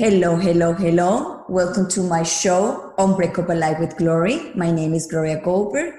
Hello, hello, hello. Welcome to my show, Unbreakable Life with Glory. My name is Gloria Goldberg,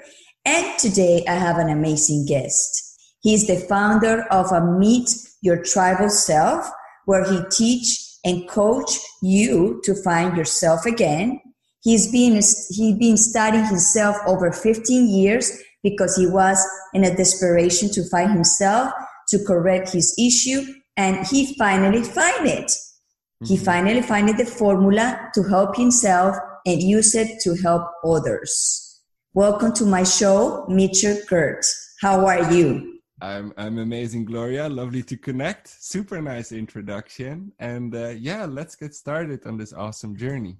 and today I have an amazing guest. He's the founder of a Meet Your Tribal Self, where he teach and coach you to find yourself again. He's been he's been studying himself over 15 years because he was in a desperation to find himself, to correct his issue, and he finally find it. Mm-hmm. He finally find the formula to help himself and use it to help others. Welcome to my show, Mitchell Kurt. How are you? I'm I'm amazing, Gloria. Lovely to connect. Super nice introduction, and uh, yeah, let's get started on this awesome journey.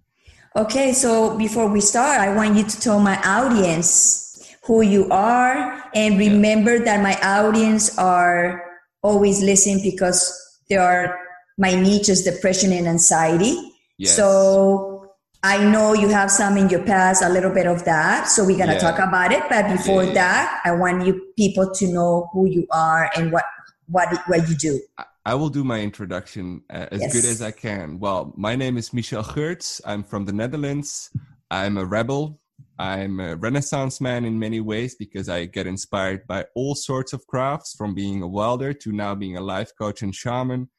Okay, so before we start, I want you to tell my audience who you are, and remember yeah. that my audience are always listening because they are my niche is depression and anxiety. Yes. So I know you have some in your past, a little bit of that. So we're gonna yeah. talk about it. But before yeah. that, I want you people to know who you are and what what what you do. I will do my introduction uh, as yes. good as I can. Well, my name is Michel Geurts. I'm from the Netherlands. I'm a rebel. I'm a renaissance man in many ways because I get inspired by all sorts of crafts from being a welder to now being a life coach and shaman.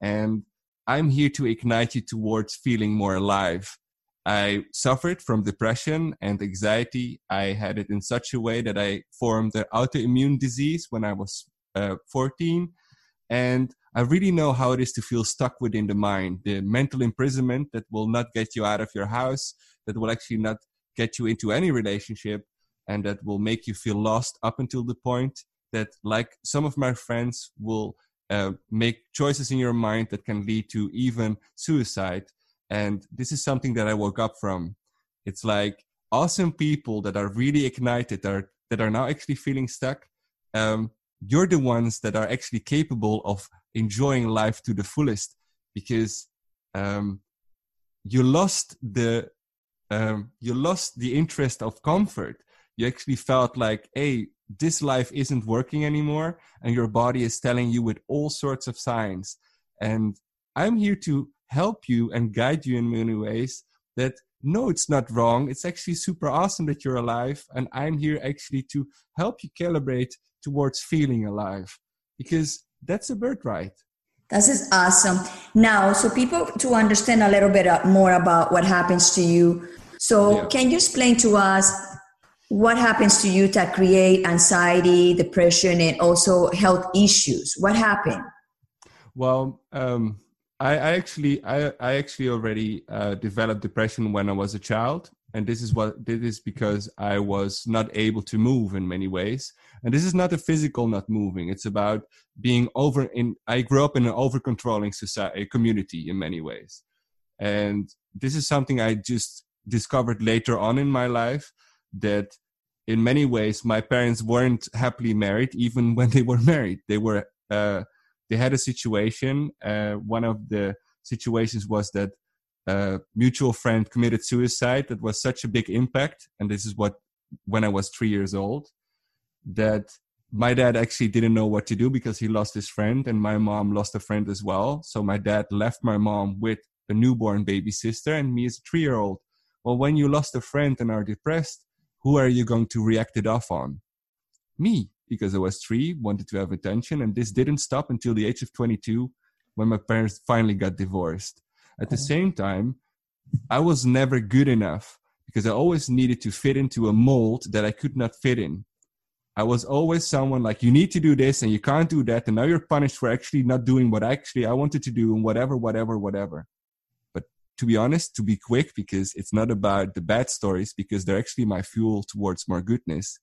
And I'm here to ignite you towards feeling more alive I suffered from depression and anxiety. I had it in such a way that I formed an autoimmune disease when I was uh, 14. And I really know how it is to feel stuck within the mind, the mental imprisonment that will not get you out of your house, that will actually not get you into any relationship, and that will make you feel lost up until the point that, like some of my friends, will uh, make choices in your mind that can lead to even suicide and this is something that I woke up from. It's like awesome people that are really ignited, that are, that are now actually feeling stuck. Um, you're the ones that are actually capable of enjoying life to the fullest because um, you lost the um, you lost the interest of comfort. You actually felt like, hey, this life isn't working anymore, and your body is telling you with all sorts of signs. And I'm here to help you and guide you in many ways that no, it's not wrong. It's actually super awesome that you're alive. And I'm here actually to help you calibrate towards feeling alive because that's a birthright. This is awesome. Now, so people to understand a little bit more about what happens to you. So, yeah. can you explain to us what happens to you that create anxiety, depression, and also health issues? What happened? Well, um, I, I actually I, I actually already uh, developed depression when I was a child, and this is what this is because I was not able to move in many ways. And this is not a physical not moving; it's about being over. In I grew up in an over controlling society community in many ways, and this is something I just discovered later on in my life that in many ways my parents weren't happily married even when they were married they were uh, they had a situation. Uh, one of the situations was that a mutual friend committed suicide. That was such a big impact, and this is what when I was three years old, that my dad actually didn't know what to do because he lost his friend, and my mom lost a friend as well. So my dad left my mom with a newborn baby sister and me as a three-year-old. Well, when you lost a friend and are depressed, who are you going to react it off on? Me because I was three, wanted to have attention, and this didn't stop until the age of 22 when my parents finally got divorced. At the same time, I was never good enough because I always needed to fit into a mold that I could not fit in. I was always someone like, you need to do this and you can't do that, and now you're punished for actually not doing what actually I wanted to do, and whatever, whatever, whatever. But to be honest, to be quick, because it's not about the bad stories, because they're actually my fuel towards more goodness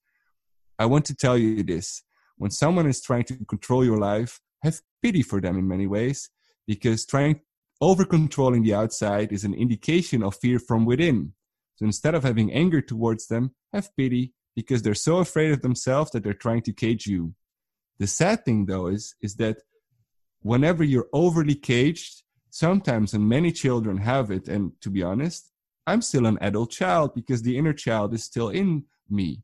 I want to tell you this. When someone is trying to control your life, have pity for them in many ways because trying over controlling the outside is an indication of fear from within. So instead of having anger towards them, have pity because they're so afraid of themselves that they're trying to cage you. The sad thing though is is that whenever you're overly caged, sometimes and many children have it and to be honest, I'm still an adult child because the inner child is still in me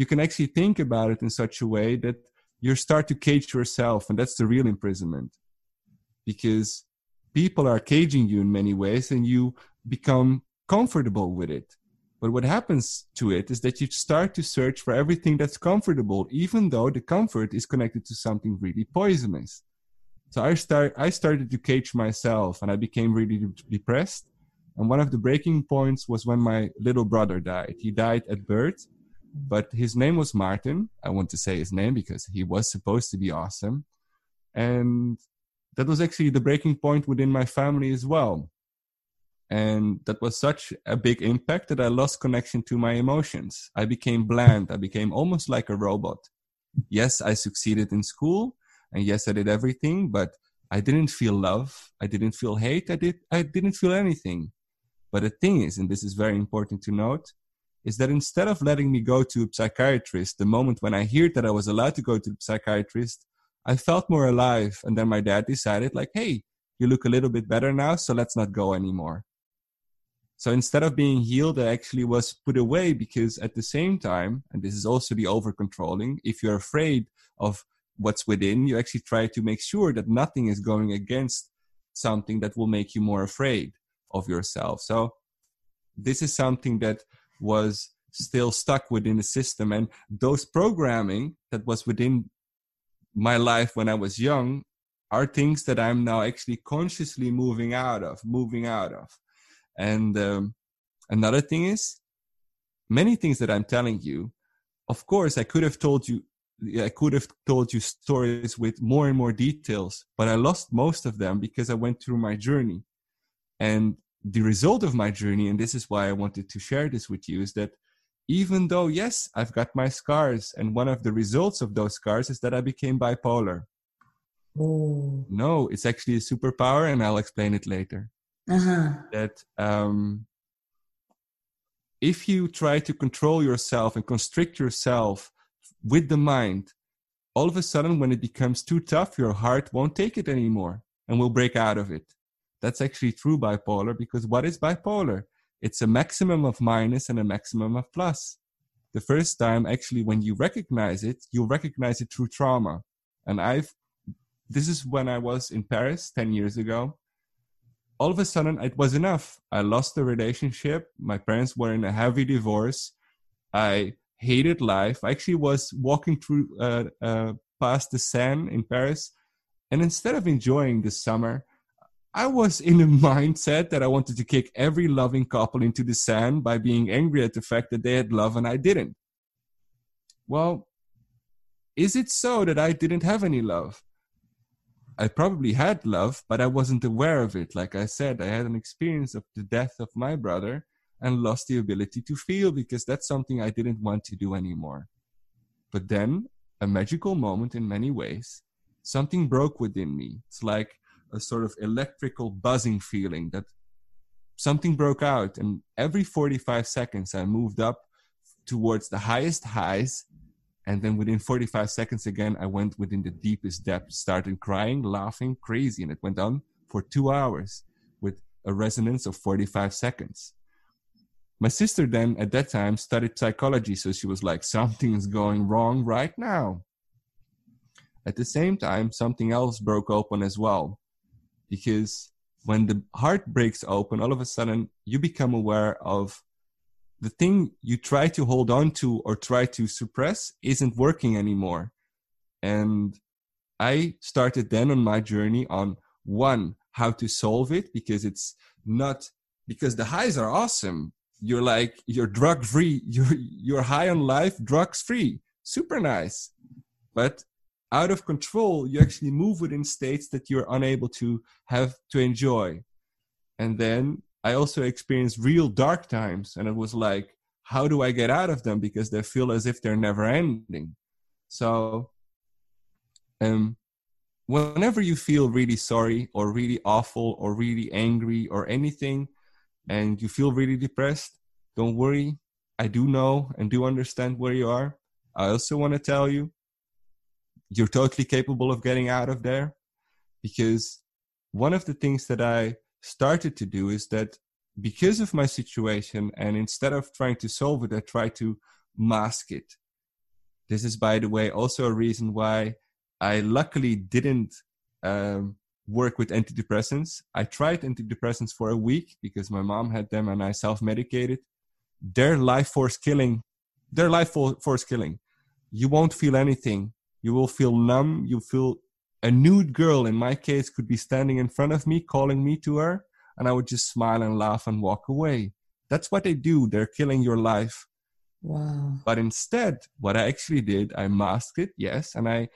you can actually think about it in such a way that you start to cage yourself and that's the real imprisonment because people are caging you in many ways and you become comfortable with it but what happens to it is that you start to search for everything that's comfortable even though the comfort is connected to something really poisonous so i start i started to cage myself and i became really depressed and one of the breaking points was when my little brother died he died at birth but his name was Martin. I want to say his name because he was supposed to be awesome. And that was actually the breaking point within my family as well. And that was such a big impact that I lost connection to my emotions. I became bland. I became almost like a robot. Yes, I succeeded in school. And yes, I did everything, but I didn't feel love. I didn't feel hate. I did, I didn't feel anything. But the thing is, and this is very important to note, is that instead of letting me go to a psychiatrist the moment when I heard that I was allowed to go to a psychiatrist, I felt more alive. And then my dad decided, like, hey, you look a little bit better now, so let's not go anymore. So instead of being healed, I actually was put away because at the same time, and this is also the over controlling, if you're afraid of what's within, you actually try to make sure that nothing is going against something that will make you more afraid of yourself. So this is something that was still stuck within the system and those programming that was within my life when i was young are things that i'm now actually consciously moving out of moving out of. And um, another thing is many things that i'm telling you of course i could have told you i could have told you stories with more and more details but i lost most of them because i went through my journey. And the result of my journey, and this is why I wanted to share this with you, is that even though, yes, I've got my scars, and one of the results of those scars is that I became bipolar. Oh. No, it's actually a superpower, and I'll explain it later. Uh-huh. That um, if you try to control yourself and constrict yourself with the mind, all of a sudden, when it becomes too tough, your heart won't take it anymore and will break out of it. That's actually true bipolar because what is bipolar? It's a maximum of minus and a maximum of plus. The first time, actually, when you recognize it, you recognize it through trauma. And I've, this is when I was in Paris 10 years ago. All of a sudden, it was enough. I lost the relationship. My parents were in a heavy divorce. I hated life. I actually was walking through uh, uh, past the Seine in Paris. And instead of enjoying the summer, I was in a mindset that I wanted to kick every loving couple into the sand by being angry at the fact that they had love and I didn't. Well, is it so that I didn't have any love? I probably had love, but I wasn't aware of it. Like I said, I had an experience of the death of my brother and lost the ability to feel because that's something I didn't want to do anymore. But then, a magical moment in many ways, something broke within me. It's like a sort of electrical buzzing feeling that something broke out and every 45 seconds i moved up towards the highest highs. And then within 45 seconds again i went within the deepest depths started crying laughing crazy. And it went on for two hours with a resonance of 45 seconds. My sister then at that time studied psychology. So she was like something's going wrong right now. At the same time something else broke open as well because when the heart breaks open, all of a sudden you become aware of the thing you try to hold on to or try to suppress isn't working anymore. And I started then on my journey on one, how to solve it because it's not because the highs are awesome. You're like, you're drug free, you're, you're high on life, drugs free, super nice. But out of control, you actually move within states that you're unable to have to enjoy. And then I also experienced real dark times, and it was like, how do I get out of them? Because they feel as if they're never ending. So, um, whenever you feel really sorry or really awful or really angry or anything, and you feel really depressed, don't worry. I do know and do understand where you are. I also want to tell you you're totally capable of getting out of there because one of the things that I started to do is that because of my situation and instead of trying to solve it i try to mask it This is, by the way, also a reason why I luckily didn't um, work with antidepressants. I tried antidepressants for a week because my mom had them and I self medicated. They're life force killing. They're life force killing. You won't feel anything. You will feel numb. You feel a nude girl, in my case, could be standing in front of me, calling me to her, and I would just smile and laugh and walk away. That's what they do. They're killing your life. Wow. But instead, what I actually did, I masked it, yes, and I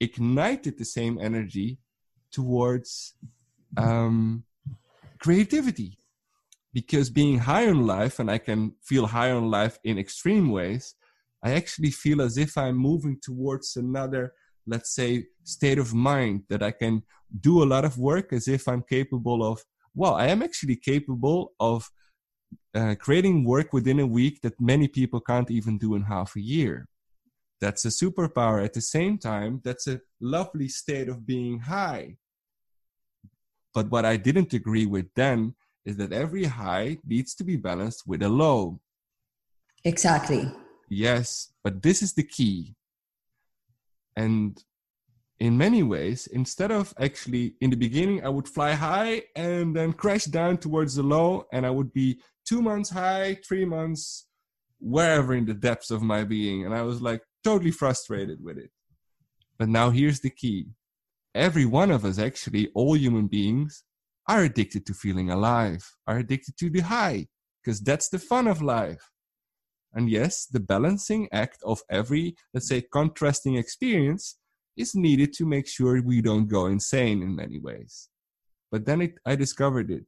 ignited the same energy towards um, creativity. Because being high on life, and I can feel high on life in extreme ways, I actually feel as if I'm moving towards another, let's say, state of mind that I can do a lot of work as if I'm capable of, well, I am actually capable of uh, creating work within a week that many people can't even do in half a year. That's a superpower. At the same time, that's a lovely state of being high. But what I didn't agree with then is that every high needs to be balanced with a low. Exactly. Yes, but this is the key. And in many ways, instead of actually in the beginning, I would fly high and then crash down towards the low, and I would be two months high, three months, wherever in the depths of my being. And I was like totally frustrated with it. But now here's the key every one of us, actually, all human beings, are addicted to feeling alive, are addicted to the high, because that's the fun of life. And yes, the balancing act of every, let's say, contrasting experience is needed to make sure we don't go insane in many ways. But then it, I discovered it.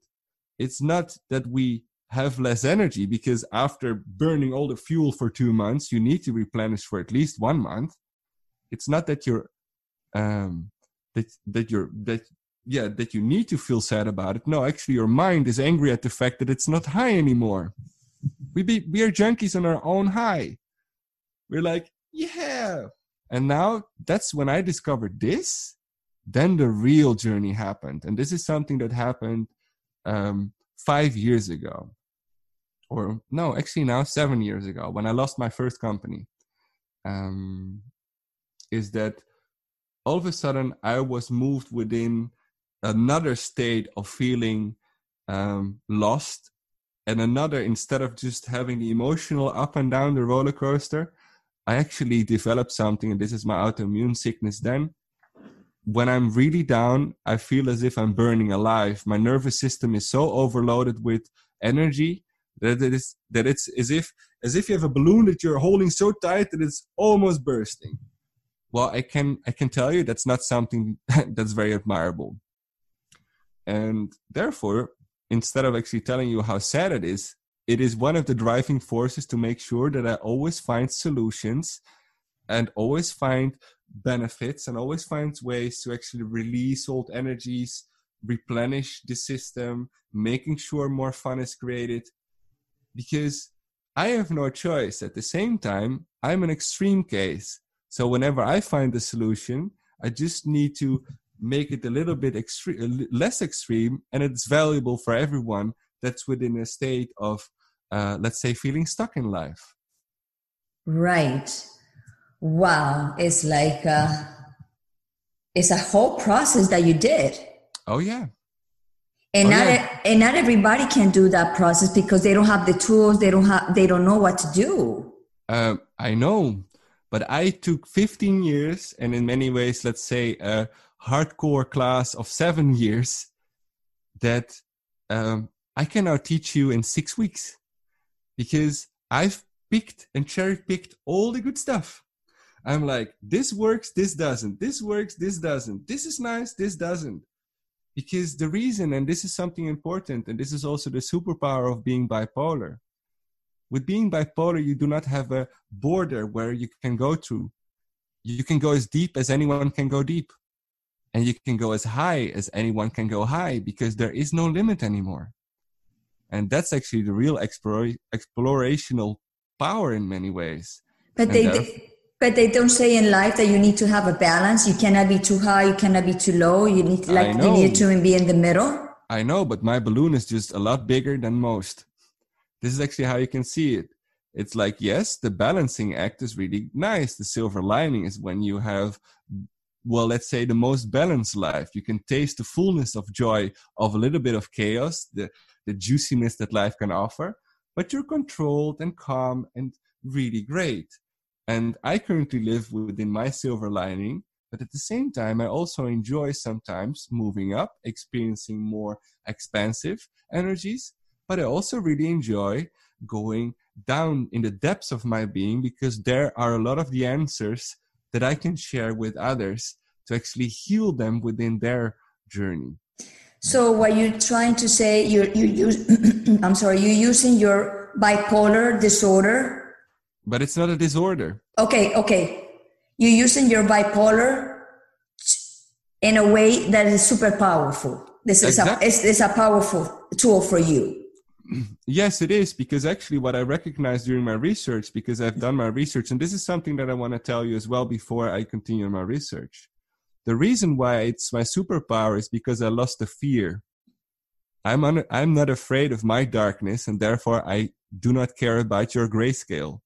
It's not that we have less energy because after burning all the fuel for two months, you need to replenish for at least one month. It's not that you're, um, that, that you're, that, yeah, that you need to feel sad about it. No, actually, your mind is angry at the fact that it's not high anymore. We be, we are junkies on our own high. We're like, yeah. And now that's when I discovered this. Then the real journey happened, and this is something that happened um, five years ago, or no, actually now seven years ago when I lost my first company. Um, is that all of a sudden I was moved within another state of feeling um, lost and another instead of just having the emotional up and down the roller coaster i actually developed something and this is my autoimmune sickness then. When i'm really down i feel as if i'm burning alive. My nervous system is so overloaded with energy that it is that it's as if as if you have a balloon that you're holding so tight that it's almost bursting. Well i can i can tell you that's not something that's very admirable. And therefore instead of actually telling you how sad it is, it is one of the driving forces to make sure that I always find solutions and always find benefits and always find ways to actually release old energies, replenish the system, making sure more fun is created. Because I have no choice. At the same time, I'm an extreme case. So whenever I find a solution, I just need to make it a little bit extreme, less extreme, and it's valuable for everyone that's within a state of, uh, let's say, feeling stuck in life. Right. Wow. It's like uh, it's a whole process that you did. Oh yeah. And oh, not yeah. and not everybody can do that process because they don't have the tools. They don't have. They don't know what to do. Um, I know, but I took 15 years, and in many ways, let's say, uh, hardcore class of seven years that um, I can now teach you in six weeks because I've picked and cherry picked all the good stuff. I'm like, this works, this doesn't. This works, this doesn't. This is nice, this doesn't. Because the reason, and this is something important, and this is also the superpower of being bipolar. With being bipolar, you do not have a border where you can go through. You can go as deep as anyone can go deep and you can go as high as anyone can go high because there is no limit anymore. And that's actually the real explore, explorational power in many ways. But they, they, but they don't say in life that you need to have a balance. You cannot be too high you cannot be too low. You need like you need to be in the middle. I know but my balloon is just a lot bigger than most. This is actually how you can see it. It's like yes the balancing act is really nice. The silver lining is when you have well let's say the most balanced life. You can taste the fullness of joy of a little bit of chaos the the juiciness that life can offer but you're controlled and calm and really great. And i currently live within my silver lining but at the same time i also enjoy sometimes moving up experiencing more expansive energies but i also really enjoy going down in the depths of my being because there are a lot of the answers that I can share with others to actually heal them within their journey. So what you're trying to say, you you use, I'm sorry, you're using your bipolar disorder. But it's not a disorder. Okay, okay. You're using your bipolar in a way that is super powerful. This is exactly. a, it's, it's a powerful tool for you. Yes, it is because actually, what I recognized during my research, because I've done my research, and this is something that I want to tell you as well before I continue my research. The reason why it's my superpower is because I lost the fear. I'm un- I'm not afraid of my darkness, and therefore I do not care about your grayscale.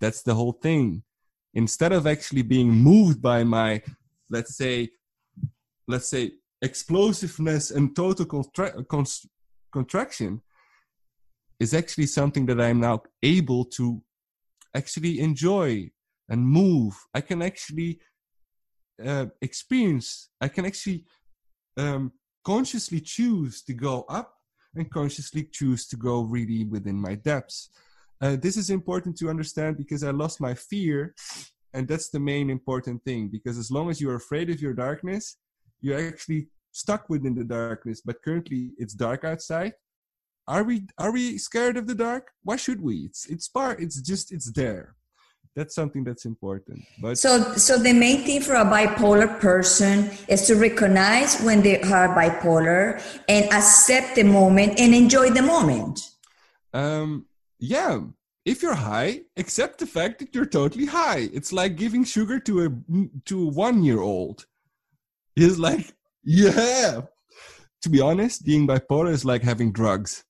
That's the whole thing. Instead of actually being moved by my, let's say, let's say, explosiveness and total contra- contraction, is actually something that I'm now able to actually enjoy and move. I can actually uh, experience, I can actually um, consciously choose to go up and consciously choose to go really within my depths. Uh, this is important to understand because I lost my fear, and that's the main important thing. Because as long as you're afraid of your darkness, you're actually stuck within the darkness. But currently, it's dark outside, are we are we scared of the dark? Why should we? It's it's part it's just it's there. That's something that's important but so so the main thing for a bipolar person is to recognize when they are bipolar and accept the moment and enjoy the moment. Um yeah if you're high accept the fact that you're totally high. It's like giving sugar to a to a one year old he's like yeah. To be honest being bipolar is like having drugs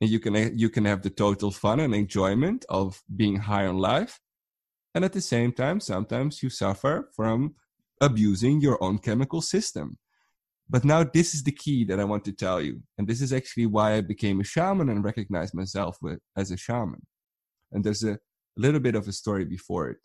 and you can you can have the total fun and enjoyment of being high on life. And at the same time sometimes you suffer from abusing your own chemical system. But now this is the key that i want to tell you. And this is actually why i became a shaman and recognized myself with, as a shaman. And there's a, a little bit of a story before it.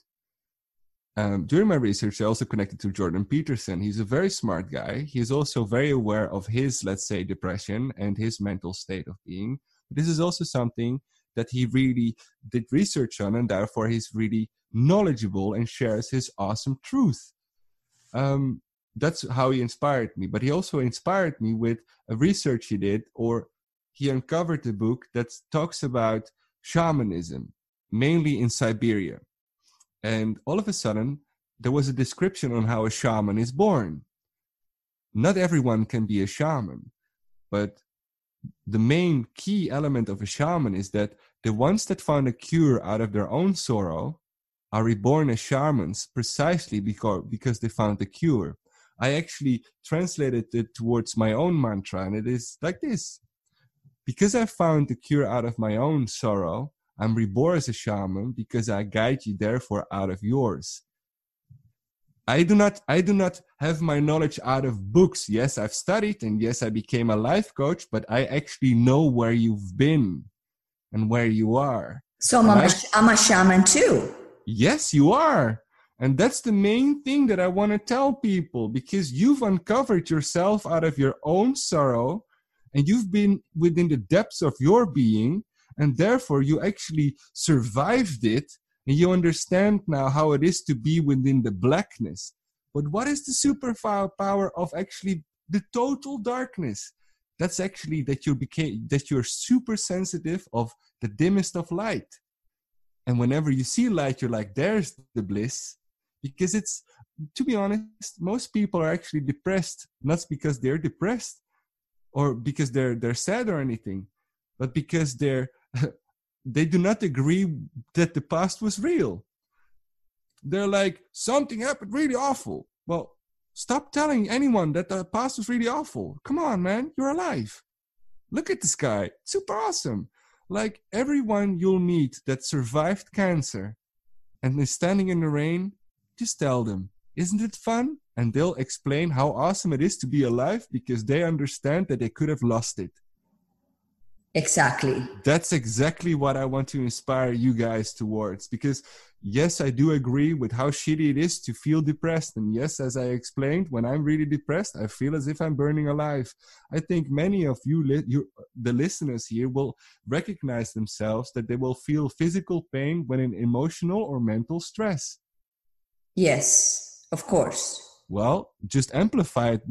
Um, during my research, I also connected to Jordan Peterson. He's a very smart guy. He's also very aware of his, let's say, depression and his mental state of being this is also something that he really did research on, and therefore he's really knowledgeable and shares his awesome truth. Um, that's how he inspired me. But he also inspired me with a research he did, or he uncovered a book that talks about shamanism, mainly in Siberia. And all of a sudden, there was a description on how a shaman is born. Not everyone can be a shaman, but the main key element of a shaman is that the ones that found a cure out of their own sorrow are reborn as shamans precisely because, because they found the cure. I actually translated it towards my own mantra, and it is like this Because I found the cure out of my own sorrow, I'm reborn as a shaman because I guide you, therefore, out of yours. I do not I do not have my knowledge out of books. Yes, I've studied and yes, I became a life coach, but I actually know where you've been and where you are. So I'm, a, I'm a shaman too. Yes, you are. And that's the main thing that I want to tell people because you've uncovered yourself out of your own sorrow and you've been within the depths of your being and therefore you actually survived it and you understand now how it is to be within the blackness. But what is the superpower power of actually the total darkness? That's actually that you became that you're super sensitive of the dimmest of light. And whenever you see light, you're like, there's the bliss. Because it's to be honest, most people are actually depressed, not because they're depressed or because they're they're sad or anything, but because they're they do not agree that the past was real. They're like, something happened really awful. Well, stop telling anyone that the past was really awful. Come on, man, you're alive. Look at this guy, super awesome. like everyone you'll meet that survived cancer and is standing in the rain, just tell them, isn't it fun? And they'll explain how awesome it is to be alive because they understand that they could have lost it. Exactly. That's exactly what I want to inspire you guys towards because yes, I do agree with how shitty it is to feel depressed. And yes, as I explained, when I'm really depressed, I feel as if I'm burning alive. I think many of you, li- you the listeners here, will recognize themselves that they will feel physical pain when in emotional or mental stress. Yes, of course. Well, just amplify it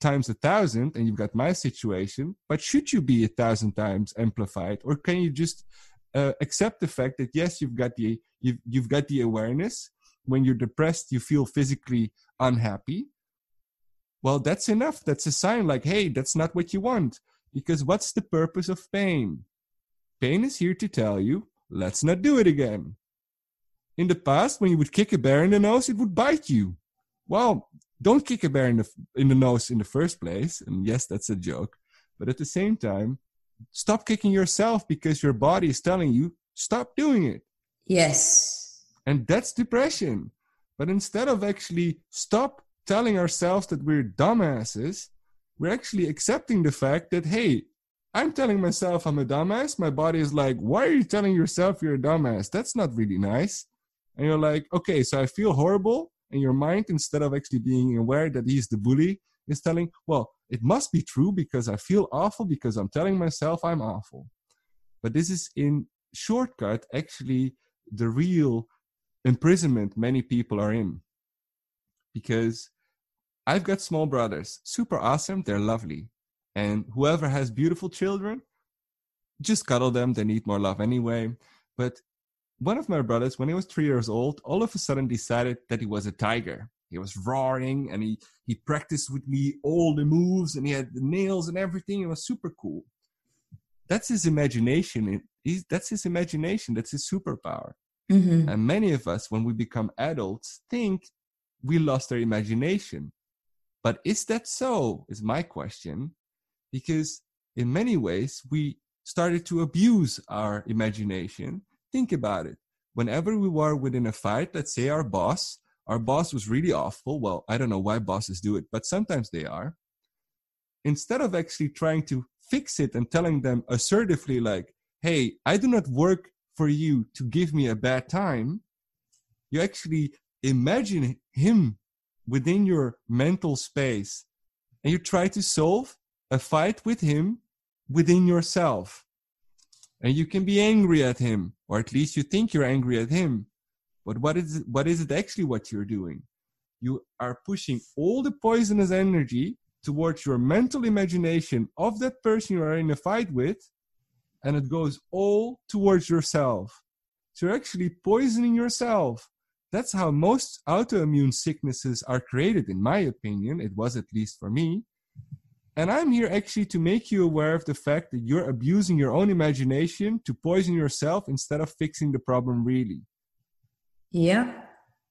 times a thousand, and you've got my situation. But should you be a thousand times amplified, or can you just uh, accept the fact that yes, you've got the you've, you've got the awareness. When you're depressed, you feel physically unhappy. Well, that's enough. That's a sign like, hey, that's not what you want. Because what's the purpose of pain? Pain is here to tell you, let's not do it again. In the past, when you would kick a bear in the nose, it would bite you. Well, don't kick a bear in the in the nose in the first place. And yes, that's a joke. But at the same time, stop kicking yourself because your body is telling you stop doing it. Yes. And that's depression. But instead of actually stop telling ourselves that we're dumbasses, we're actually accepting the fact that hey, I'm telling myself I'm a dumbass. My body is like, why are you telling yourself you're a dumbass? That's not really nice. And you're like, okay, so I feel horrible and your mind instead of actually being aware that he's the bully is telling well it must be true because i feel awful because i'm telling myself i'm awful. But this is in shortcut actually the real imprisonment many people are in. Because i've got small brothers super awesome they're lovely. And whoever has beautiful children just cuddle them they need more love anyway. But one of my brothers, when he was three years old, all of a sudden decided that he was a tiger. He was roaring and he, he practiced with me all the moves and he had the nails and everything. It was super cool. That's his imagination. He's, that's his imagination. That's his superpower. Mm-hmm. And many of us, when we become adults, think we lost our imagination. But is that so? Is my question. Because in many ways, we started to abuse our imagination Think about it. Whenever we were within a fight, let's say our boss, our boss was really awful. Well, I don't know why bosses do it, but sometimes they are. Instead of actually trying to fix it and telling them assertively, like, hey, I do not work for you to give me a bad time, you actually imagine him within your mental space and you try to solve a fight with him within yourself and you can be angry at him or at least you think you're angry at him. But what is it, what is it actually what you're doing? You are pushing all the poisonous energy towards your mental imagination of that person you are in a fight with and it goes all towards yourself. So you're actually poisoning yourself. That's how most autoimmune sicknesses are created in my opinion. It was at least for me and I'm here actually to make you aware of the fact that you're abusing your own imagination to poison yourself instead of fixing the problem really. Yeah.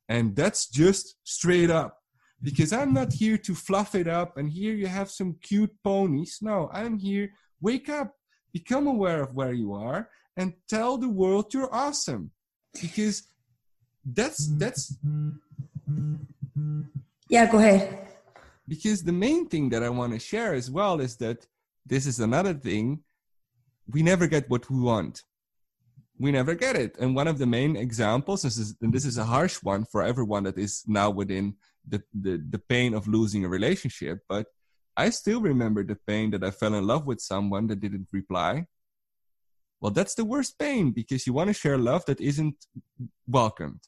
And that's just straight up. Because I'm not here to fluff it up and here you have some cute ponies. No, I'm here. Wake up, become aware of where you are, and tell the world you're awesome. Because that's that's Yeah, go ahead because the main thing that I want to share as well is that this is another thing we never get what we want. We never get it. And one of the main examples, this is, and this is a harsh one for everyone that is now within the, the, the pain of losing a relationship, but I still remember the pain that I fell in love with someone that didn't reply. Well, that's the worst pain because you want to share love that isn't welcomed.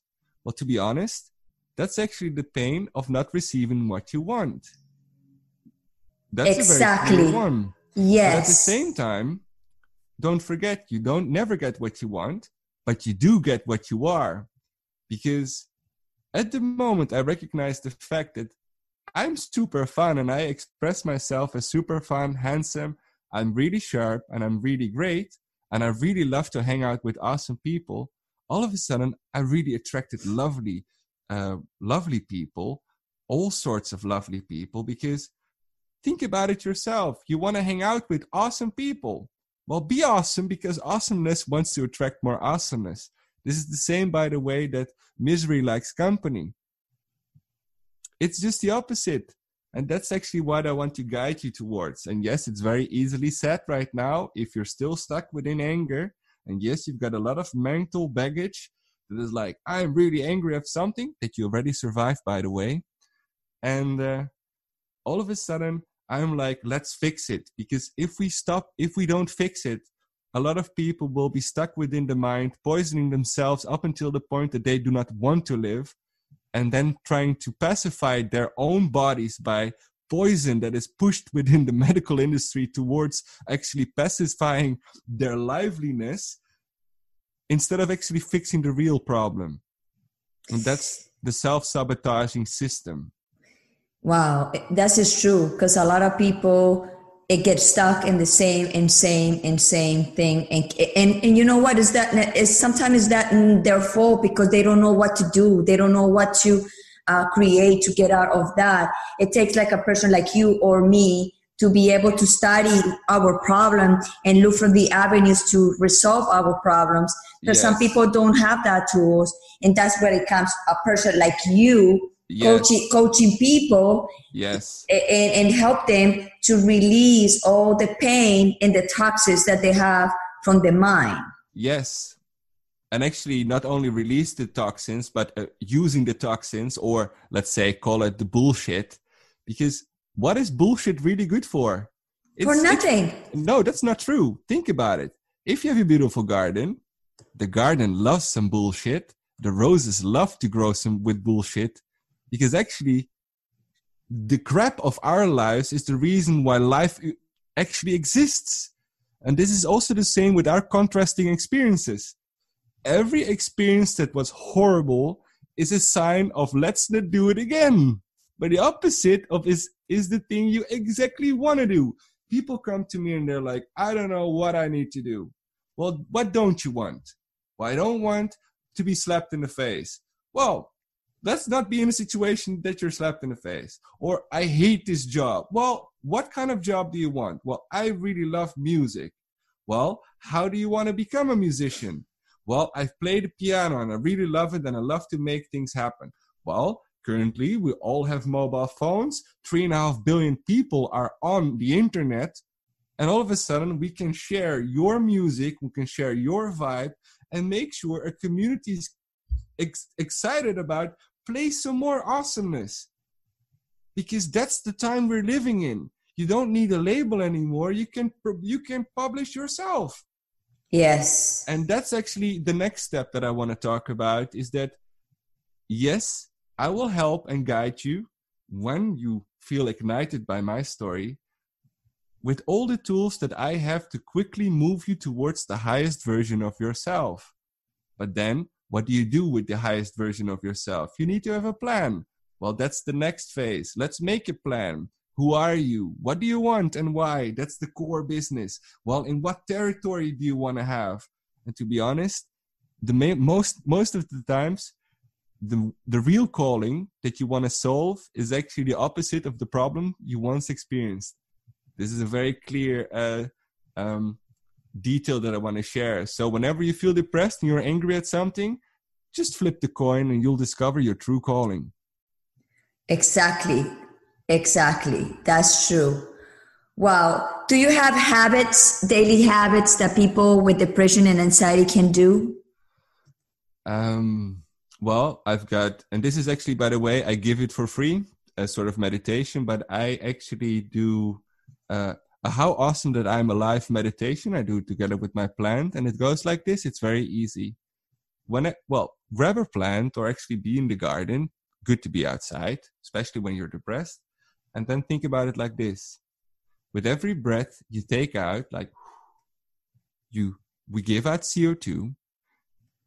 Well, to be honest, that's actually the pain of not receiving what you want. That's exactly. a very one. Yes. But at the same time, don't forget you don't never get what you want, but you do get what you are. Because at the moment I recognize the fact that I'm super fun and I express myself as super fun, handsome, I'm really sharp and I'm really great and I really love to hang out with awesome people. All of a sudden I really attracted lovely, uh, lovely people, all sorts of lovely people, because think about it yourself. You want to hang out with awesome people. Well, be awesome because awesomeness wants to attract more awesomeness. This is the same, by the way, that misery likes company. It's just the opposite. And that's actually what I want to guide you towards. And yes, it's very easily said right now if you're still stuck within anger. And yes, you've got a lot of mental baggage that is like, I'm really angry at something that you already survived, by the way. And uh, all of a sudden, I'm like, let's fix it. Because if we stop, if we don't fix it, a lot of people will be stuck within the mind, poisoning themselves up until the point that they do not want to live and then trying to pacify their own bodies by poison that is pushed within the medical industry towards actually pacifying their liveliness instead of actually fixing the real problem. And that's the self sabotaging system. Wow, that is true because a lot of people it gets stuck in the same and same and same thing and and, and you know what is that is sometimes is that their fault because they don't know what to do they don't know what to uh, create to get out of that it takes like a person like you or me to be able to study our problem and look for the avenues to resolve our problems because yes. some people don't have that tools and that's where it comes a person like you yes. coaching coaching people yes and, and help them to release all the pain and the toxins that they have from the mind yes and actually not only release the toxins but uh, using the toxins or let's say call it the bullshit because what is bullshit really good for? It's, for nothing. No that's not true. Think about it. If you have a beautiful garden the garden loves some bullshit. The roses love to grow some with bullshit because actually the crap of our lives is the reason why life actually exists. And this is also the same with our contrasting experiences. Every experience that was horrible is a sign of let's not do it again. But the opposite of is is the thing you exactly want to do. People come to me and they're like i don't know what i need to do. Well what don't you want? Well i don't want to be slapped in the face. Well let's not be in a situation that you're slapped in the face. Or i hate this job. Well what kind of job do you want? Well i really love music. Well how do you want to become a musician? Well i've played the piano and i really love it and i love to make things happen. Well currently we all have mobile phones. Three and a half billion people are on the internet. And all of a sudden we can share your music we can share your vibe and make sure a community is ex- excited about play some more awesomeness. Because that's the time we're living in. You don't need a label anymore. You can you can publish yourself. Yes. And that's actually the next step that i want to talk about is that yes i will help and guide you when you feel ignited by my story with all the tools that i have to quickly move you towards the highest version of yourself but then what do you do with the highest version of yourself? You need to have a plan. Well, that's the next phase. Let's make a plan. Who are you? What do you want and why? That's the core business. Well, in what territory do you want to have? And to be honest, the ma- most most of the times, the the real calling that you want to solve is actually the opposite of the problem you once experienced. This is a very clear uh, um, detail that I want to share. So whenever you feel depressed and you're angry at something, just flip the coin and you'll discover your true calling. Exactly. Exactly. That's true. Wow. Do you have habits, daily habits that people with depression and anxiety can do? Um, well, I've got, and this is actually, by the way, I give it for free as sort of meditation, but I actually do uh, how awesome that I'm alive meditation. I do it together with my plant, and it goes like this. It's very easy. When I, well, grab a plant or actually be in the garden. Good to be outside, especially when you're depressed. And then think about it like this: with every breath you take out, like you, we give out CO2.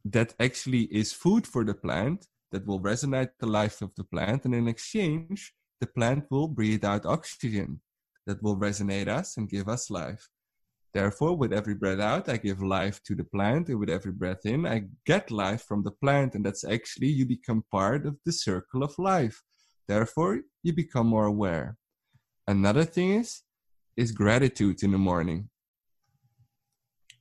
That actually is food for the plant that will resonate the life of the plant, and in exchange, the plant will breathe out oxygen that will resonate us and give us life. Therefore, with every breath out, I give life to the plant, and with every breath in, I get life from the plant, and that's actually you become part of the circle of life. Therefore, you become more aware. Another thing is is gratitude in the morning.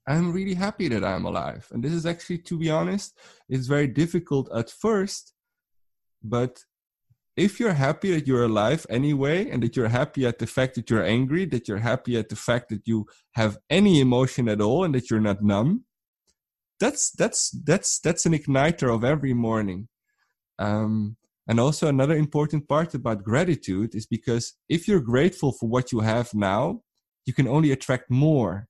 I'm really happy that I'm alive. And this is actually, to be honest, it's very difficult at first, but if you're happy that you're alive anyway and that you're happy at the fact that you're angry that you're happy at the fact that you have any emotion at all and that you're not numb that's that's that's that's an igniter of every morning um, and also another important part about gratitude is because if you're grateful for what you have now you can only attract more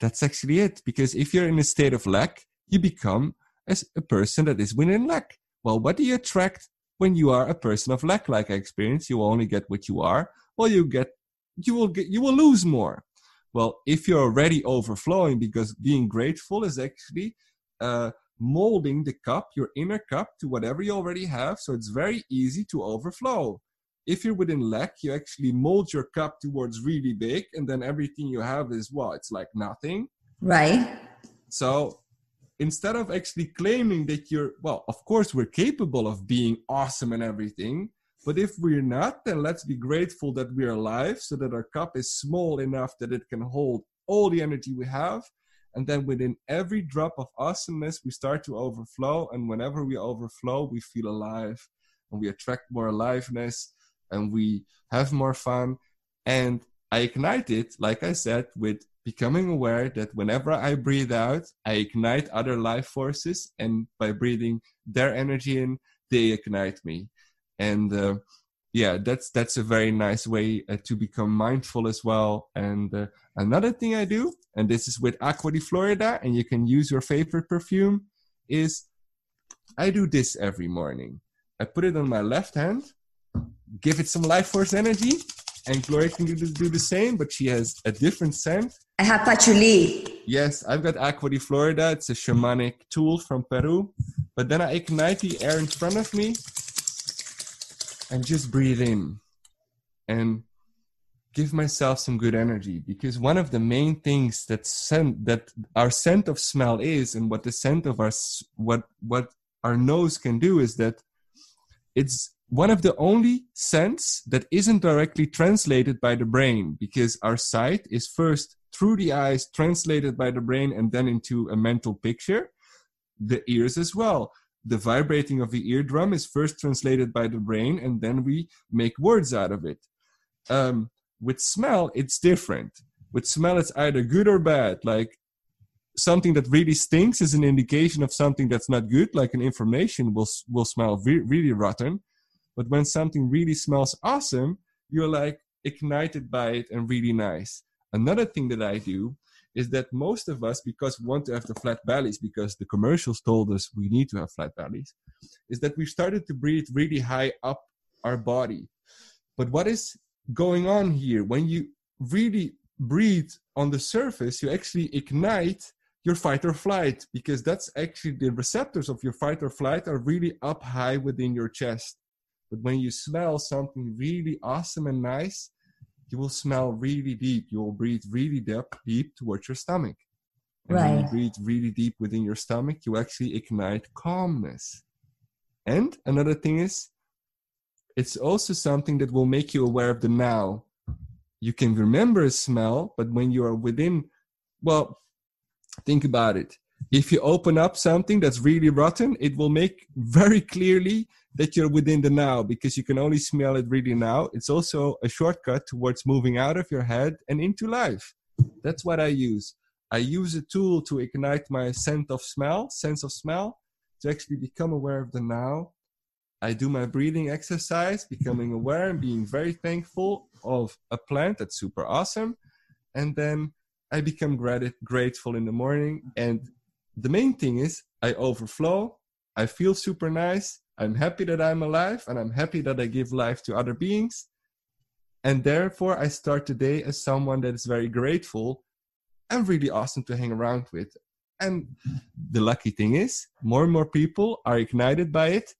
that's actually it. Because if you're in a state of lack you become as a person that is within lack. Well what do you attract when you are a person of lack? Like I experience you only get what you are. Well you get you will get you will lose more. Well if you're already overflowing because being grateful is actually uh, molding the cup your inner cup to whatever you already have. So it's very easy to overflow if you're within lack you actually mold your cup towards really big and then everything you have is well it's like nothing? Right. So instead of actually claiming that you're well of course we're capable of being awesome and everything but if we're not then let's be grateful that we're alive so that our cup is small enough that it can hold all the energy we have. And then within every drop of awesomeness we start to overflow. And whenever we overflow we feel alive and we attract more aliveness and we have more fun and i ignite it like i said with becoming aware that whenever I breathe out, I ignite other life forces, and by breathing their energy in, they ignite me. And uh, yeah, that's that's a very nice way uh, to become mindful as well. And uh, another thing I do, and this is with Agua de Florida, and you can use your favorite perfume, is I do this every morning. I put it on my left hand, give it some life force energy, and Gloria can do, do the same, but she has a different scent. I have patchouli. Yes, I've got Agua de Florida. It's a shamanic tool from Peru. But then I ignite the air in front of me and just breathe in and give myself some good energy because one of the main things that scent that our scent of smell is and what the scent of our what what our nose can do is that it's one of the only scents that isn't directly translated by the brain because our sight is first through the eyes translated by the brain and then into a mental picture. The ears as well. The vibrating of the eardrum is first translated by the brain and then we make words out of it. Um, with smell it's different. With smell it's either good or bad. Like something that really stinks is an indication of something that's not good like an information will will smell re- really rotten but when something really smells awesome, you're like ignited by it and really nice. Another thing that I do is that most of us, because we want to have the flat bellies, because the commercials told us we need to have flat bellies, is that we started to breathe really high up our body. But what is going on here? When you really breathe on the surface, you actually ignite your fight or flight because that's actually the receptors of your fight or flight are really up high within your chest. But when you smell something really awesome and nice, you will smell really deep. You will breathe really deep, deep towards your stomach. And right. when you breathe really deep within your stomach, you actually ignite calmness. And another thing is, it's also something that will make you aware of the now. You can remember a smell, but when you are within, well, think about it. If you open up something that's really rotten, it will make very clearly that you're within the now because you can only smell it really now. It's also a shortcut towards moving out of your head and into life. That's what I use. I use a tool to ignite my scent of smell, sense of smell, to actually become aware of the now. I do my breathing exercise, becoming aware and being very thankful of a plant that's super awesome. And then I become grat- grateful in the morning. And the main thing is I overflow. I feel super nice I'm happy that I'm alive and I'm happy that I give life to other beings. And therefore, I start today as someone that is very grateful and really awesome to hang around with. And the lucky thing is, more and more people are ignited by it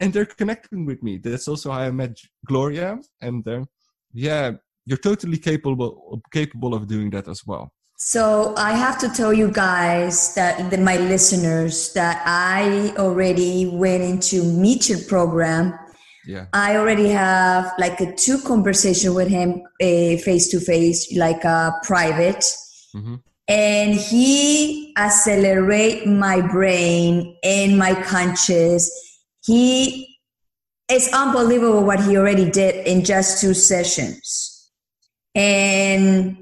and they're connecting with me. That's also how I met Gloria. And uh, yeah, you're totally capable capable of doing that as well. So I have to tell you guys that the, my listeners that I already went into meet your program. Yeah. I already have like a two conversation with him a face to face, like a private. Mm-hmm. and he accelerate my brain and my conscious he it's unbelievable what he already did in just two sessions and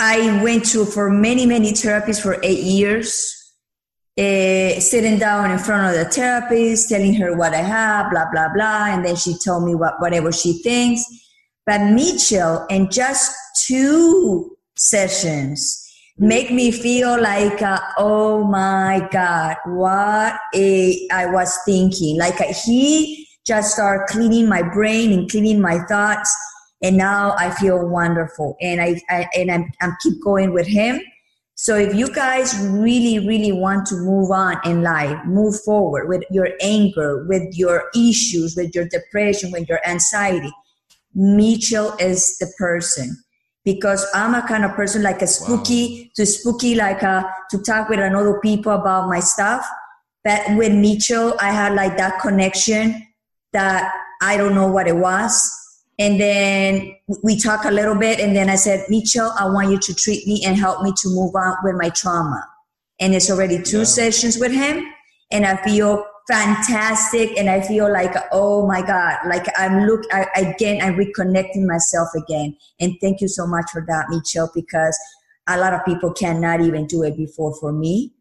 i went to for many many therapies for eight years uh, sitting down in front of the therapist telling her what i have blah blah blah and then she told me what whatever she thinks. But mitchell in just two sessions make me feel like uh, oh my god what a, I was thinking. Like uh, he just started cleaning my brain and cleaning my thoughts and now i feel wonderful and i, I and I'm, I'm keep going with him so if you guys really really want to move on in life move forward with your anger with your issues with your depression with your anxiety mitchell is the person because I'm a kind of person like a spooky wow. to spooky like a, to talk with another people about my stuff. But with Mitchell, I had like that connection that I don't know what it was. And then we talk a little bit, and then I said, Mitchell, I want you to treat me and help me to move on with my trauma. And it's already two yeah. sessions with him, and I feel fantastic and i feel like oh my god like i'm look I, again i'm reconnecting myself again and thank you so much for that mitchell because a lot of people cannot even do it before for me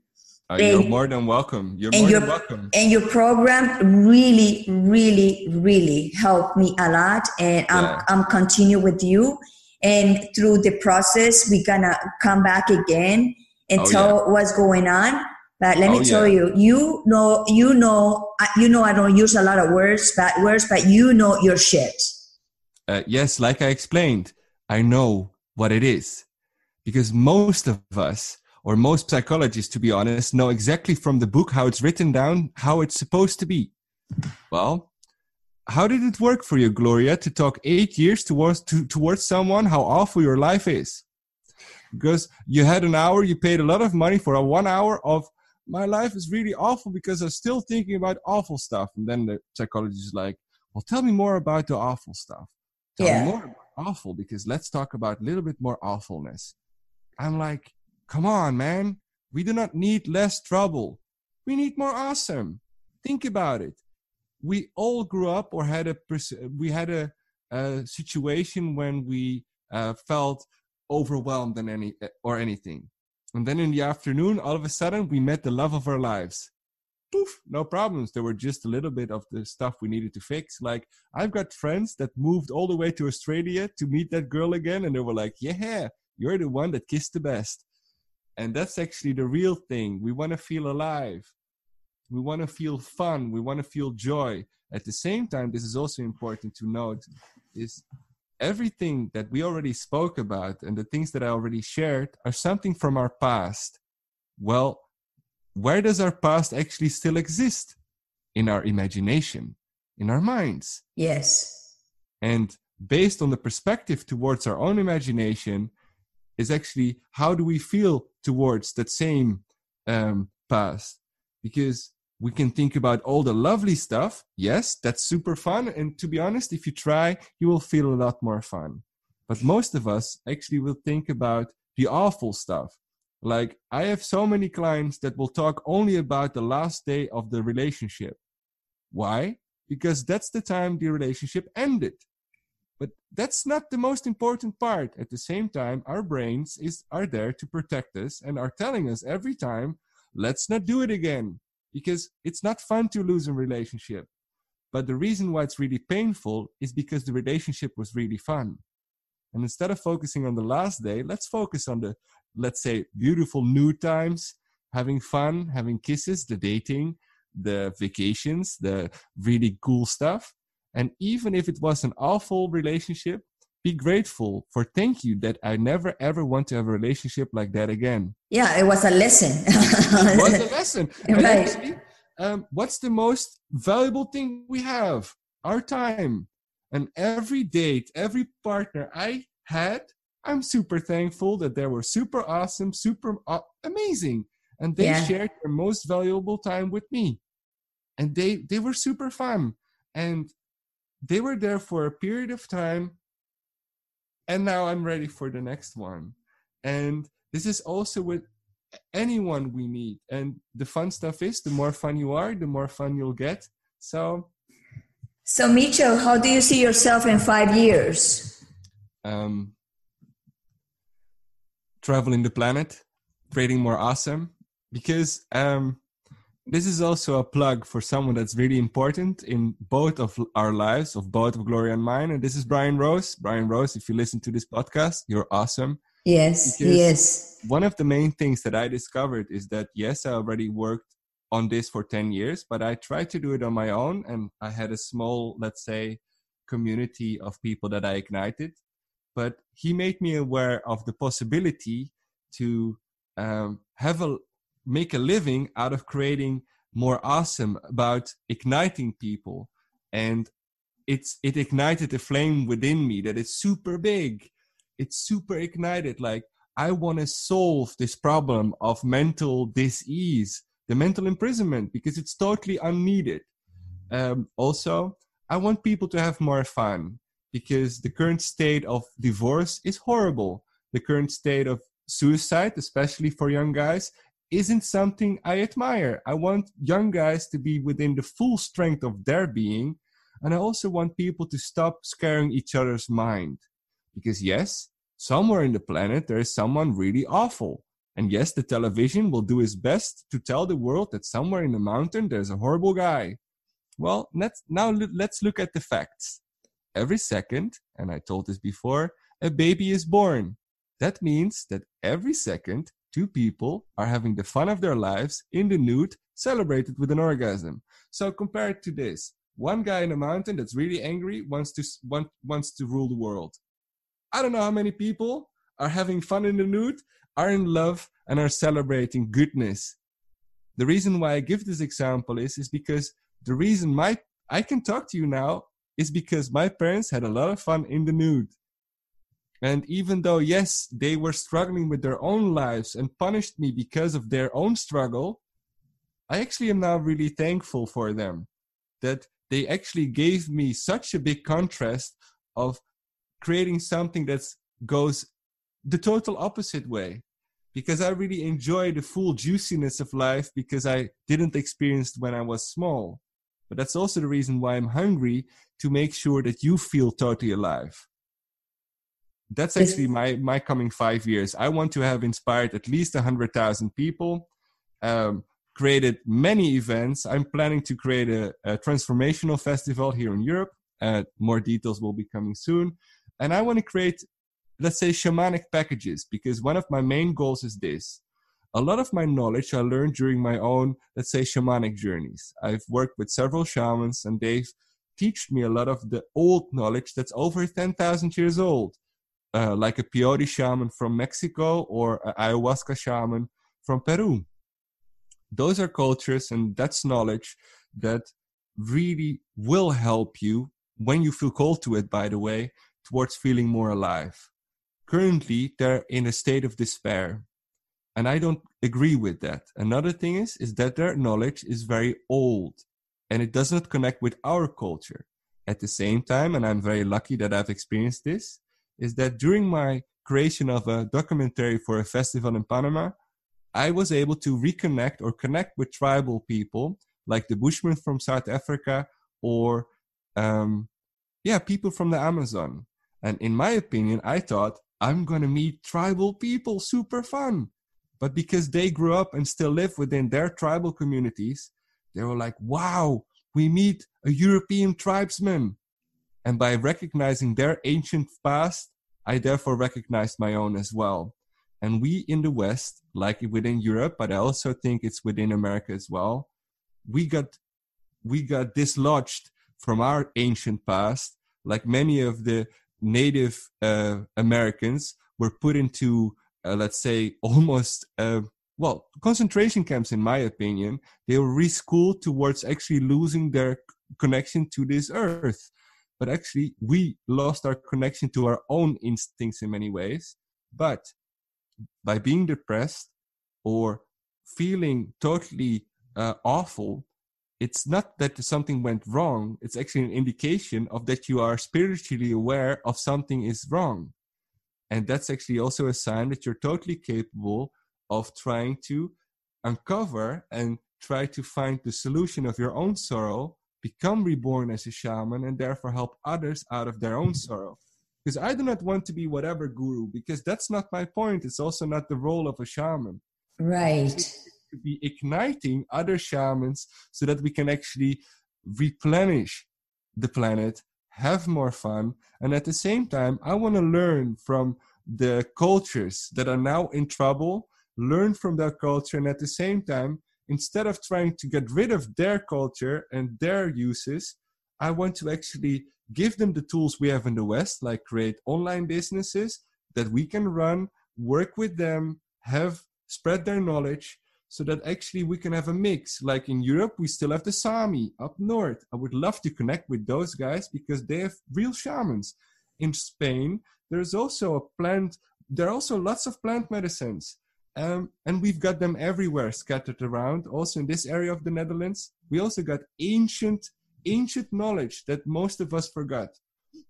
uh, you're more than welcome you're more your, than welcome and your program really really really helped me a lot and i'm yeah. i'm continue with you and through the process we're gonna come back again and oh, tell yeah. what's going on but let me oh, tell yeah. you, you know, you know, you know, I don't use a lot of words, bad words, but you know your shit. Uh, yes, like I explained, I know what it is because most of us, or most psychologists, to be honest, know exactly from the book how it's written down how it's supposed to be. Well, how did it work for you, Gloria, to talk eight years towards to, towards someone how awful your life is? Because you had an hour, you paid a lot of money for a one hour of my life is really awful because I'm still thinking about awful stuff. And then the psychologist is like, well, tell me more about the awful stuff. Tell yeah. me more about awful because let's talk about a little bit more awfulness. I'm like, come on, man. We do not need less trouble. We need more awesome. Think about it. We all grew up or had a we had a, a situation when we uh, felt overwhelmed and any or anything and then in the afternoon, all of a sudden, we met the love of our lives. Poof, no problems. There were just a little bit of the stuff we needed to fix. Like, I've got friends that moved all the way to Australia to meet that girl again, and they were like, Yeah, you're the one that kissed the best. And that's actually the real thing. We want to feel alive. We want to feel fun. We want to feel joy. At the same time, this is also important to note is everything that we already spoke about and the things that I already shared are something from our past. Well, where does our past actually still exist? In our imagination, in our minds. Yes. And based on the perspective towards our own imagination, is actually how do we feel towards that same um, past? Because we can think about all the lovely stuff. Yes, that's super fun. And to be honest, if you try, you will feel a lot more fun. But most of us actually will think about the awful stuff. Like, I have so many clients that will talk only about the last day of the relationship. Why? Because that's the time the relationship ended. But that's not the most important part. At the same time, our brains is, are there to protect us and are telling us every time, let's not do it again because it's not fun to lose a relationship. But the reason why it's really painful is because the relationship was really fun. And instead of focusing on the last day, let's focus on the, let's say, beautiful new times, having fun, having kisses, the dating, the vacations, the really cool stuff. And even if it was an awful relationship, be grateful for thank you that I never ever want to have a relationship like that again. Yeah, it was a lesson. it was a lesson. right. Actually, um, what's the most valuable thing we have? Our time. And every date, every partner I had, I'm super thankful that they were super awesome, super uh, amazing. And they yeah. shared their most valuable time with me. And they, they were super fun. And they were there for a period of time and now i'm ready for the next one and this is also with anyone we meet. And the fun stuff is the more fun you are, the more fun you'll get. So, so micho how do you see yourself in five years? Um, traveling the planet, creating more awesome. Because um, this is also a plug for someone that's really important in both of our lives, of both of Gloria and mine. And this is Brian Rose. Brian Rose, if you listen to this podcast, you're awesome. Yes, because yes. One of the main things that I discovered is that yes, I already worked on this for 10 years, but I tried to do it on my own. And I had a small, let's say, community of people that I ignited. But he made me aware of the possibility to um, have a make a living out of creating more awesome about igniting people. And it's it ignited a flame within me that is super big. It's super ignited. Like i want to solve this problem of mental disease the mental imprisonment because it's totally unneeded. Um, also i want people to have more fun because the current state of divorce is horrible. The current state of suicide especially for young guys isn't something I admire. I want young guys to be within the full strength of their being. And I also want people to stop scaring each other's mind. Because, yes, somewhere in the planet there is someone really awful. And yes, the television will do its best to tell the world that somewhere in the mountain there's a horrible guy. Well, let's, now let's look at the facts. Every second, and I told this before, a baby is born. That means that every second two people are having the fun of their lives in the nude, celebrated with an orgasm. So compared to this, one guy in a mountain that's really angry wants to want, wants to rule the world. I don't know how many people are having fun in the nude, are in love, and are celebrating goodness. The reason why I give this example is is because the reason my I can talk to you now is because my parents had a lot of fun in the nude. And even though, yes, they were struggling with their own lives and punished me because of their own struggle, I actually am now really thankful for them that they actually gave me such a big contrast of creating something that goes the total opposite way because I really enjoy the full juiciness of life because I didn't experience when I was small. But that's also the reason why I'm hungry to make sure that you feel totally alive that's actually my my coming five years. I want to have inspired at least 100000 people um, created many events. I'm planning to create a, a transformational festival here in europe uh, more details will be coming soon. And i want to create let's say shamanic packages because one of my main goals is this. A lot of my knowledge i learned during my own let's say shamanic journeys. I've worked with several shamans and they've taught me a lot of the old knowledge that's over 10,000 years old uh, like a peyote shaman from Mexico or an ayahuasca shaman from Peru. Those are cultures and that's knowledge that really will help you when you feel called to it, by the way, towards feeling more alive. Currently, they're in a state of despair. And I don't agree with that. Another thing is, is that their knowledge is very old and it does not connect with our culture. At the same time, and I'm very lucky that I've experienced this, is that during my creation of a documentary for a festival in Panama, I was able to reconnect or connect with tribal people like the Bushmen from South Africa or, um, yeah, people from the Amazon. And in my opinion, I thought I'm going to meet tribal people, super fun. But because they grew up and still live within their tribal communities, they were like, wow, we meet a European tribesman. And by recognizing their ancient past, I therefore recognized my own as well. And we in the West, like within Europe, but I also think it's within America as well, we got we got dislodged from our ancient past, like many of the Native uh, Americans were put into, uh, let's say, almost uh, well concentration camps. In my opinion, they were reschooled towards actually losing their connection to this earth but actually we lost our connection to our own instincts in many ways. But by being depressed or feeling totally uh, awful it's not that something went wrong. It's actually an indication of that you are spiritually aware of something is wrong. And that's actually also a sign that you're totally capable of trying to uncover and try to find the solution of your own sorrow, become reborn as a shaman, and therefore help others out of their own sorrow. Because I do not want to be whatever guru, because that's not my point. It's also not the role of a shaman. Right. To be igniting other shamans so that we can actually replenish the planet, have more fun, and at the same time, I want to learn from the cultures that are now in trouble, learn from their culture, and at the same time, instead of trying to get rid of their culture and their uses, I want to actually give them the tools we have in the West, like create online businesses that we can run, work with them, have spread their knowledge, so that actually we can have a mix. Like in Europe, we still have the Sami up north. I would love to connect with those guys because they have real shamans. In Spain, there's also a plant, there are also lots of plant medicines. Um, and we've got them everywhere scattered around. Also in this area of the Netherlands, we also got ancient, ancient knowledge that most of us forgot.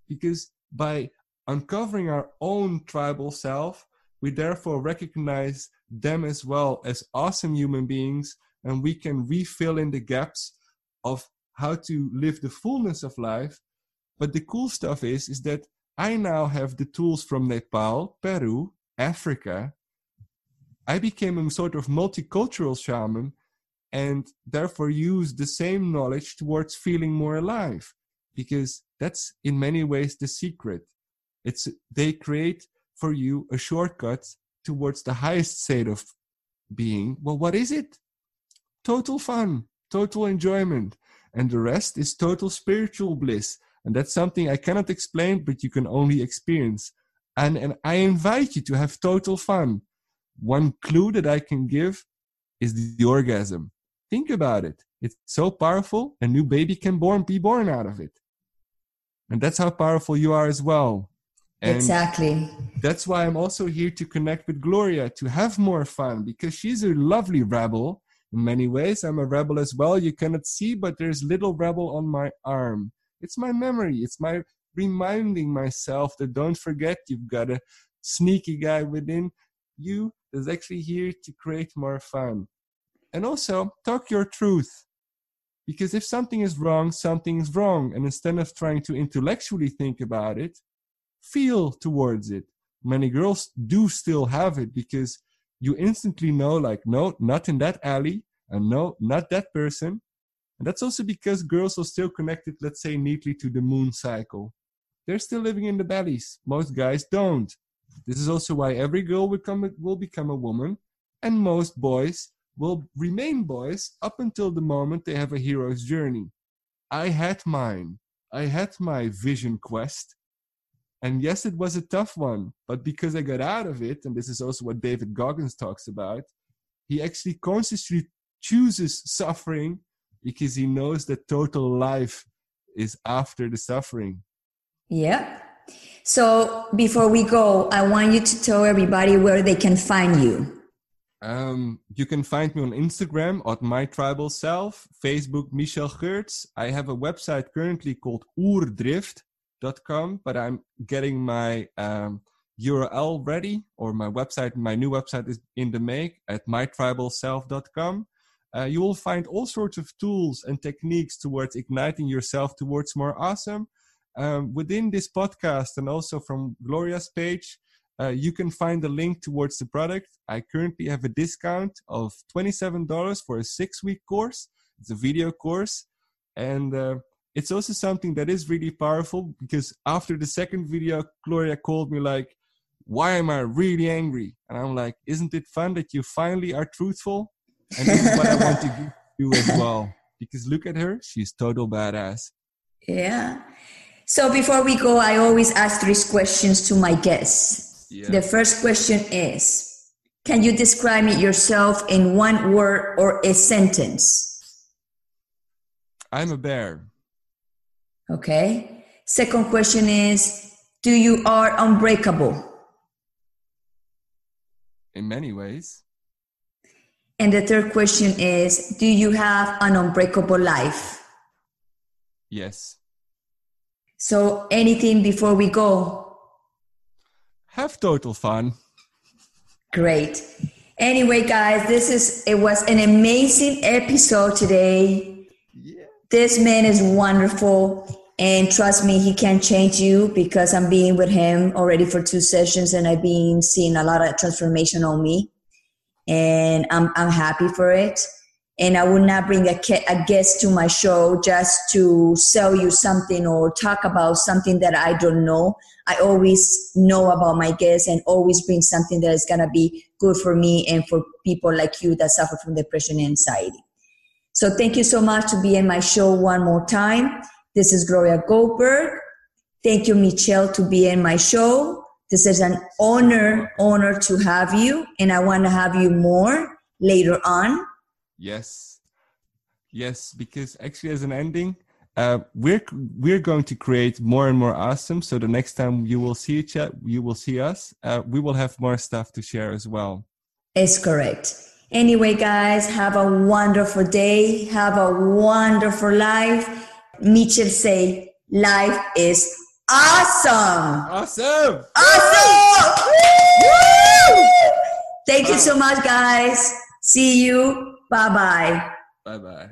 Because by uncovering our own tribal self, we therefore recognize them as well as awesome human beings, and we can refill in the gaps of how to live the fullness of life. But the cool stuff is, is that I now have the tools from Nepal, Peru, Africa. I became a sort of multicultural shaman and therefore use the same knowledge towards feeling more alive because that's in many ways the secret. It's they create for you a shortcut towards the highest state of being. Well, what is it? Total fun, total enjoyment. And the rest is total spiritual bliss. And that's something I cannot explain, but you can only experience. And, and I invite you to have total fun. One clue that I can give is the, the orgasm. Think about it. It's so powerful, a new baby can born, be born out of it. And that's how powerful you are as well. And exactly. That's why I'm also here to connect with Gloria to have more fun because she's a lovely rebel in many ways. I'm a rebel as well. You cannot see, but there's little rebel on my arm. It's my memory. It's my reminding myself that don't forget you've got a sneaky guy within you that's actually here to create more fun. And also talk your truth. Because if something is wrong, something is wrong. And instead of trying to intellectually think about it, feel towards it. Many girls do still have it because you instantly know, like, no, not in that alley, and no, not that person. And that's also because girls are still connected, let's say, neatly to the moon cycle. They're still living in the bellies. Most guys don't. This is also why every girl will become, will become a woman, and most boys will remain boys up until the moment they have a hero's journey. I had mine. I had my vision quest, and yes, it was a tough one, but because I got out of it, and this is also what David Goggins talks about, he actually consciously chooses suffering because he knows that total life is after the suffering. Yeah. So before we go, I want you to tell everybody where they can find you. Um, you can find me on Instagram at my tribal self, Facebook Michel Geurts. I have a website currently called Oerdrift, com, but I'm getting my um, URL ready, or my website. My new website is in the make at mytribalself.com. Uh, you will find all sorts of tools and techniques towards igniting yourself towards more awesome. Um, within this podcast and also from Gloria's page, uh, you can find the link towards the product. I currently have a discount of $27 for a six week course. It's a video course. And uh, it's also something that is really powerful because after the second video, Gloria called me like, why am I really angry? And I'm like, isn't it fun that you finally are truthful? And this is what I want to do as well. Because look at her, she's total badass. Yeah. So before we go, I always ask three questions to my guests. Yeah. The first question is Can you describe yourself in one word or a sentence? I'm a bear. Okay. Second question is Do you are unbreakable? In many ways. And the third question is Do you have an unbreakable life? Yes. So, anything before we go? have total fun. Great. Anyway, guys, this is it was an amazing episode today. Yeah. This man is wonderful. And trust me, he can change you because I'm being with him already for two sessions and I've been seeing a lot of transformation on me. And I'm, I'm happy for it. And I would not bring a, a guest to my show just to sell you something or talk about something that I don't know. I always know about my guests and always bring something that is going to be good for me and for people like you that suffer from depression and anxiety. So thank you so much to be in my show one more time. This is Gloria Goldberg. Thank you, Michel, to be in my show. This is an honor, honor to have you, and I want to have you more later on. Yes, yes, because actually, as an ending, uh, we're we're going to create more and more awesome. So the next time you will see each other, you will see us. Uh, we will have more stuff to share as well. It's correct. Anyway, guys, have a wonderful day. Have a wonderful life Mitchell say, life is awesome. Awesome. Awesome. Thank you so much, guys. See you. Bye-bye. Bye-bye.